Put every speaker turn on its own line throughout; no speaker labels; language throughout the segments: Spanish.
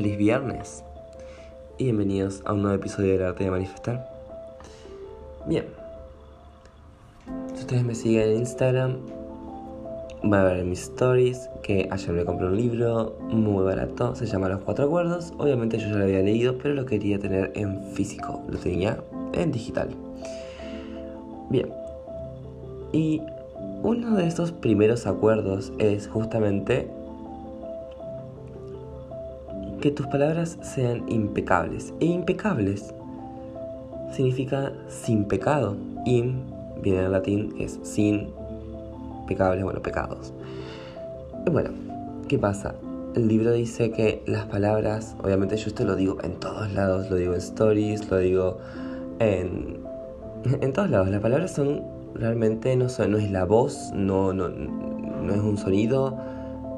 feliz viernes y bienvenidos a un nuevo episodio del arte de manifestar. Bien, si ustedes me siguen en Instagram, van a ver mis stories que ayer me compré un libro muy barato, se llama Los Cuatro Acuerdos. Obviamente yo ya lo había leído, pero lo quería tener en físico, lo tenía en digital. Bien, y uno de estos primeros acuerdos es justamente que tus palabras sean impecables. E impecables significa sin pecado. In viene del latín, es sin pecables, bueno, pecados. Y bueno, ¿qué pasa? El libro dice que las palabras, obviamente yo esto lo digo en todos lados, lo digo en stories, lo digo en, en todos lados. Las palabras son realmente, no, son, no es la voz, no, no, no es un sonido,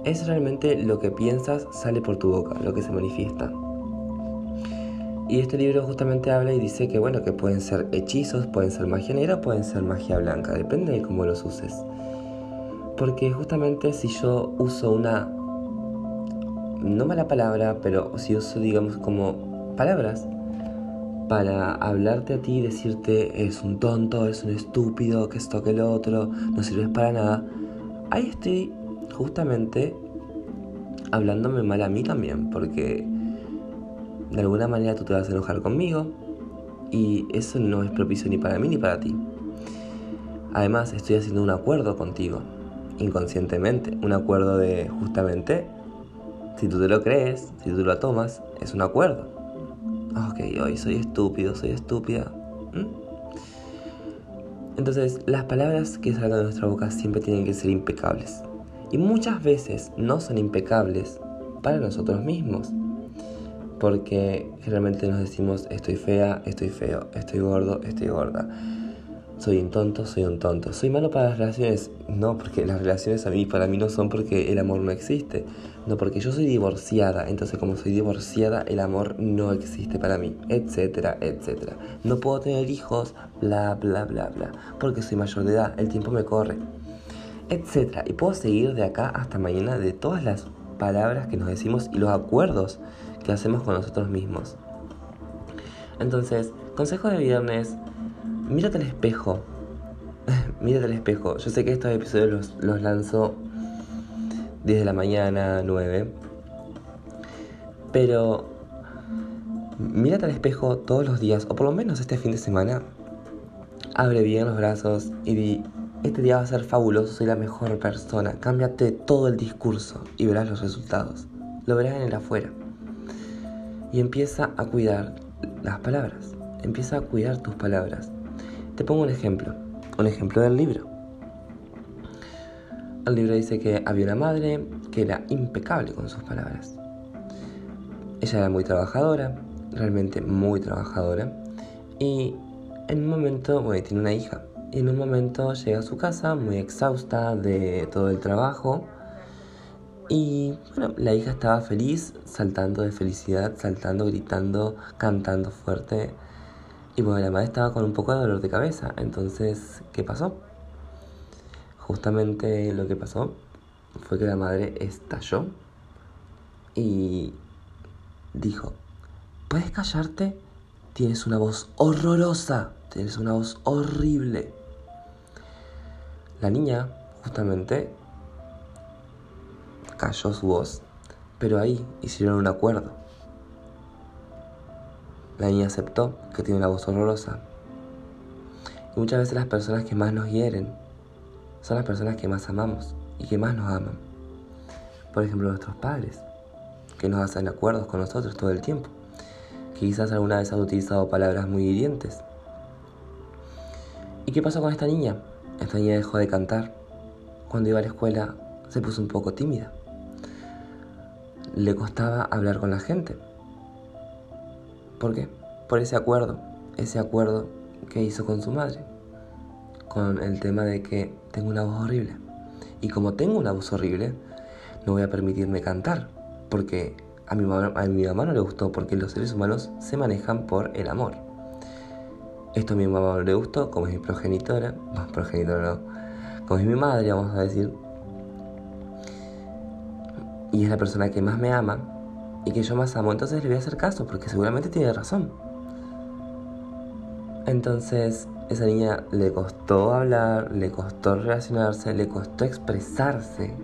es realmente lo que piensas sale por tu boca, lo que se manifiesta. Y este libro justamente habla y dice que bueno, que pueden ser hechizos, pueden ser magia negra, pueden ser magia blanca, depende de cómo los uses. Porque justamente si yo uso una no mala palabra, pero si uso digamos como palabras para hablarte a ti y decirte es un tonto, es un estúpido, que esto que lo otro, no sirves para nada, ahí estoy justamente hablándome mal a mí también, porque de alguna manera tú te vas a enojar conmigo y eso no es propicio ni para mí ni para ti. Además, estoy haciendo un acuerdo contigo, inconscientemente, un acuerdo de justamente, si tú te lo crees, si tú lo tomas, es un acuerdo. Ok, hoy soy estúpido, soy estúpida. Entonces, las palabras que salgan de nuestra boca siempre tienen que ser impecables y muchas veces no son impecables para nosotros mismos. Porque generalmente nos decimos estoy fea, estoy feo, estoy gordo, estoy gorda. Soy un tonto, soy un tonto. Soy malo para las relaciones. No, porque las relaciones a mí, para mí no son porque el amor no existe. No, porque yo soy divorciada. Entonces como soy divorciada, el amor no existe para mí. Etcétera, etcétera. No puedo tener hijos, bla, bla, bla, bla. Porque soy mayor de edad. El tiempo me corre etc. Y puedo seguir de acá hasta mañana de todas las palabras que nos decimos y los acuerdos que hacemos con nosotros mismos. Entonces, consejo de viernes, mírate al espejo. mírate al espejo. Yo sé que estos episodios los, los lanzo desde la mañana, 9. Pero mírate al espejo todos los días, o por lo menos este fin de semana. Abre bien los brazos y di, este día va a ser fabuloso, soy la mejor persona. Cámbiate todo el discurso y verás los resultados. Lo verás en el afuera. Y empieza a cuidar las palabras. Empieza a cuidar tus palabras. Te pongo un ejemplo. Un ejemplo del libro. El libro dice que había una madre que era impecable con sus palabras. Ella era muy trabajadora, realmente muy trabajadora. Y en un momento, bueno, tiene una hija en un momento llega a su casa muy exhausta de todo el trabajo. Y bueno, la hija estaba feliz, saltando de felicidad, saltando, gritando, cantando fuerte. Y bueno, la madre estaba con un poco de dolor de cabeza. Entonces, ¿qué pasó? Justamente lo que pasó fue que la madre estalló y dijo, ¿puedes callarte? Tienes una voz horrorosa, tienes una voz horrible. La niña, justamente, cayó su voz, pero ahí hicieron un acuerdo. La niña aceptó que tiene una voz horrorosa. Y muchas veces las personas que más nos hieren son las personas que más amamos y que más nos aman. Por ejemplo, nuestros padres, que nos hacen acuerdos con nosotros todo el tiempo, quizás alguna vez han utilizado palabras muy hirientes. ¿Y qué pasó con esta niña? Esta niña dejó de cantar. Cuando iba a la escuela se puso un poco tímida. Le costaba hablar con la gente. ¿Por qué? Por ese acuerdo, ese acuerdo que hizo con su madre. Con el tema de que tengo una voz horrible. Y como tengo una voz horrible, no voy a permitirme cantar. Porque a mi, a mi mamá no le gustó, porque los seres humanos se manejan por el amor. Esto a mi mamá le gustó, como es mi progenitora, no, progenitora no, como es mi madre, vamos a decir, y es la persona que más me ama, y que yo más amo, entonces le voy a hacer caso porque seguramente tiene razón. Entonces, esa niña le costó hablar, le costó relacionarse, le costó expresarse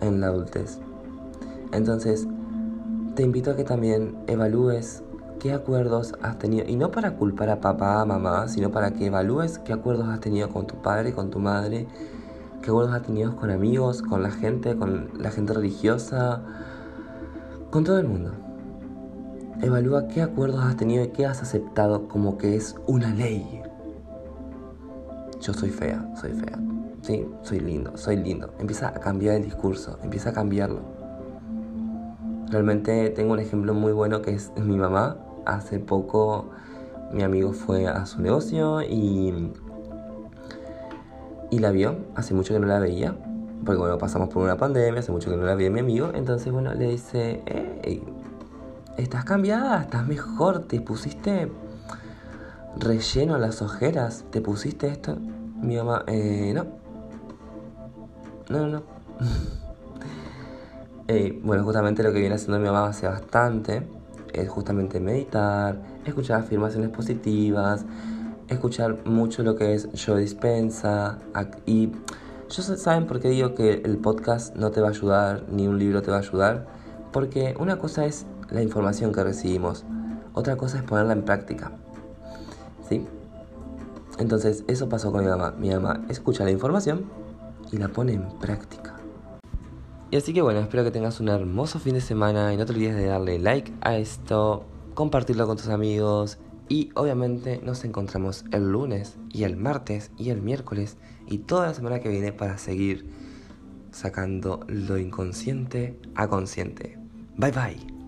en la adultez. Entonces, te invito a que también evalúes qué acuerdos has tenido, y no para culpar a papá, a mamá, sino para que evalúes qué acuerdos has tenido con tu padre, con tu madre, qué acuerdos has tenido con amigos, con la gente, con la gente religiosa, con todo el mundo. Evalúa qué acuerdos has tenido y qué has aceptado como que es una ley. Yo soy fea, soy fea. Sí, soy lindo, soy lindo. Empieza a cambiar el discurso, empieza a cambiarlo. Realmente tengo un ejemplo muy bueno que es mi mamá hace poco mi amigo fue a su negocio y, y la vio, hace mucho que no la veía, porque bueno, pasamos por una pandemia, hace mucho que no la veía mi amigo, entonces bueno, le dice, hey, estás cambiada, estás mejor, te pusiste relleno a las ojeras, te pusiste esto. Mi mamá, eh, no. No, no, no. eh, bueno, justamente lo que viene haciendo mi mamá hace bastante es justamente meditar, escuchar afirmaciones positivas, escuchar mucho lo que es yo dispensa y yo saben por qué digo que el podcast no te va a ayudar ni un libro te va a ayudar porque una cosa es la información que recibimos otra cosa es ponerla en práctica ¿sí? entonces eso pasó con mi mamá. Mi mamá escucha la información y la pone en práctica y así que bueno, espero que tengas un hermoso fin de semana y no te olvides de darle like a esto, compartirlo con tus amigos y obviamente nos encontramos el lunes y el martes y el miércoles y toda la semana que viene para seguir sacando lo inconsciente a consciente. Bye bye.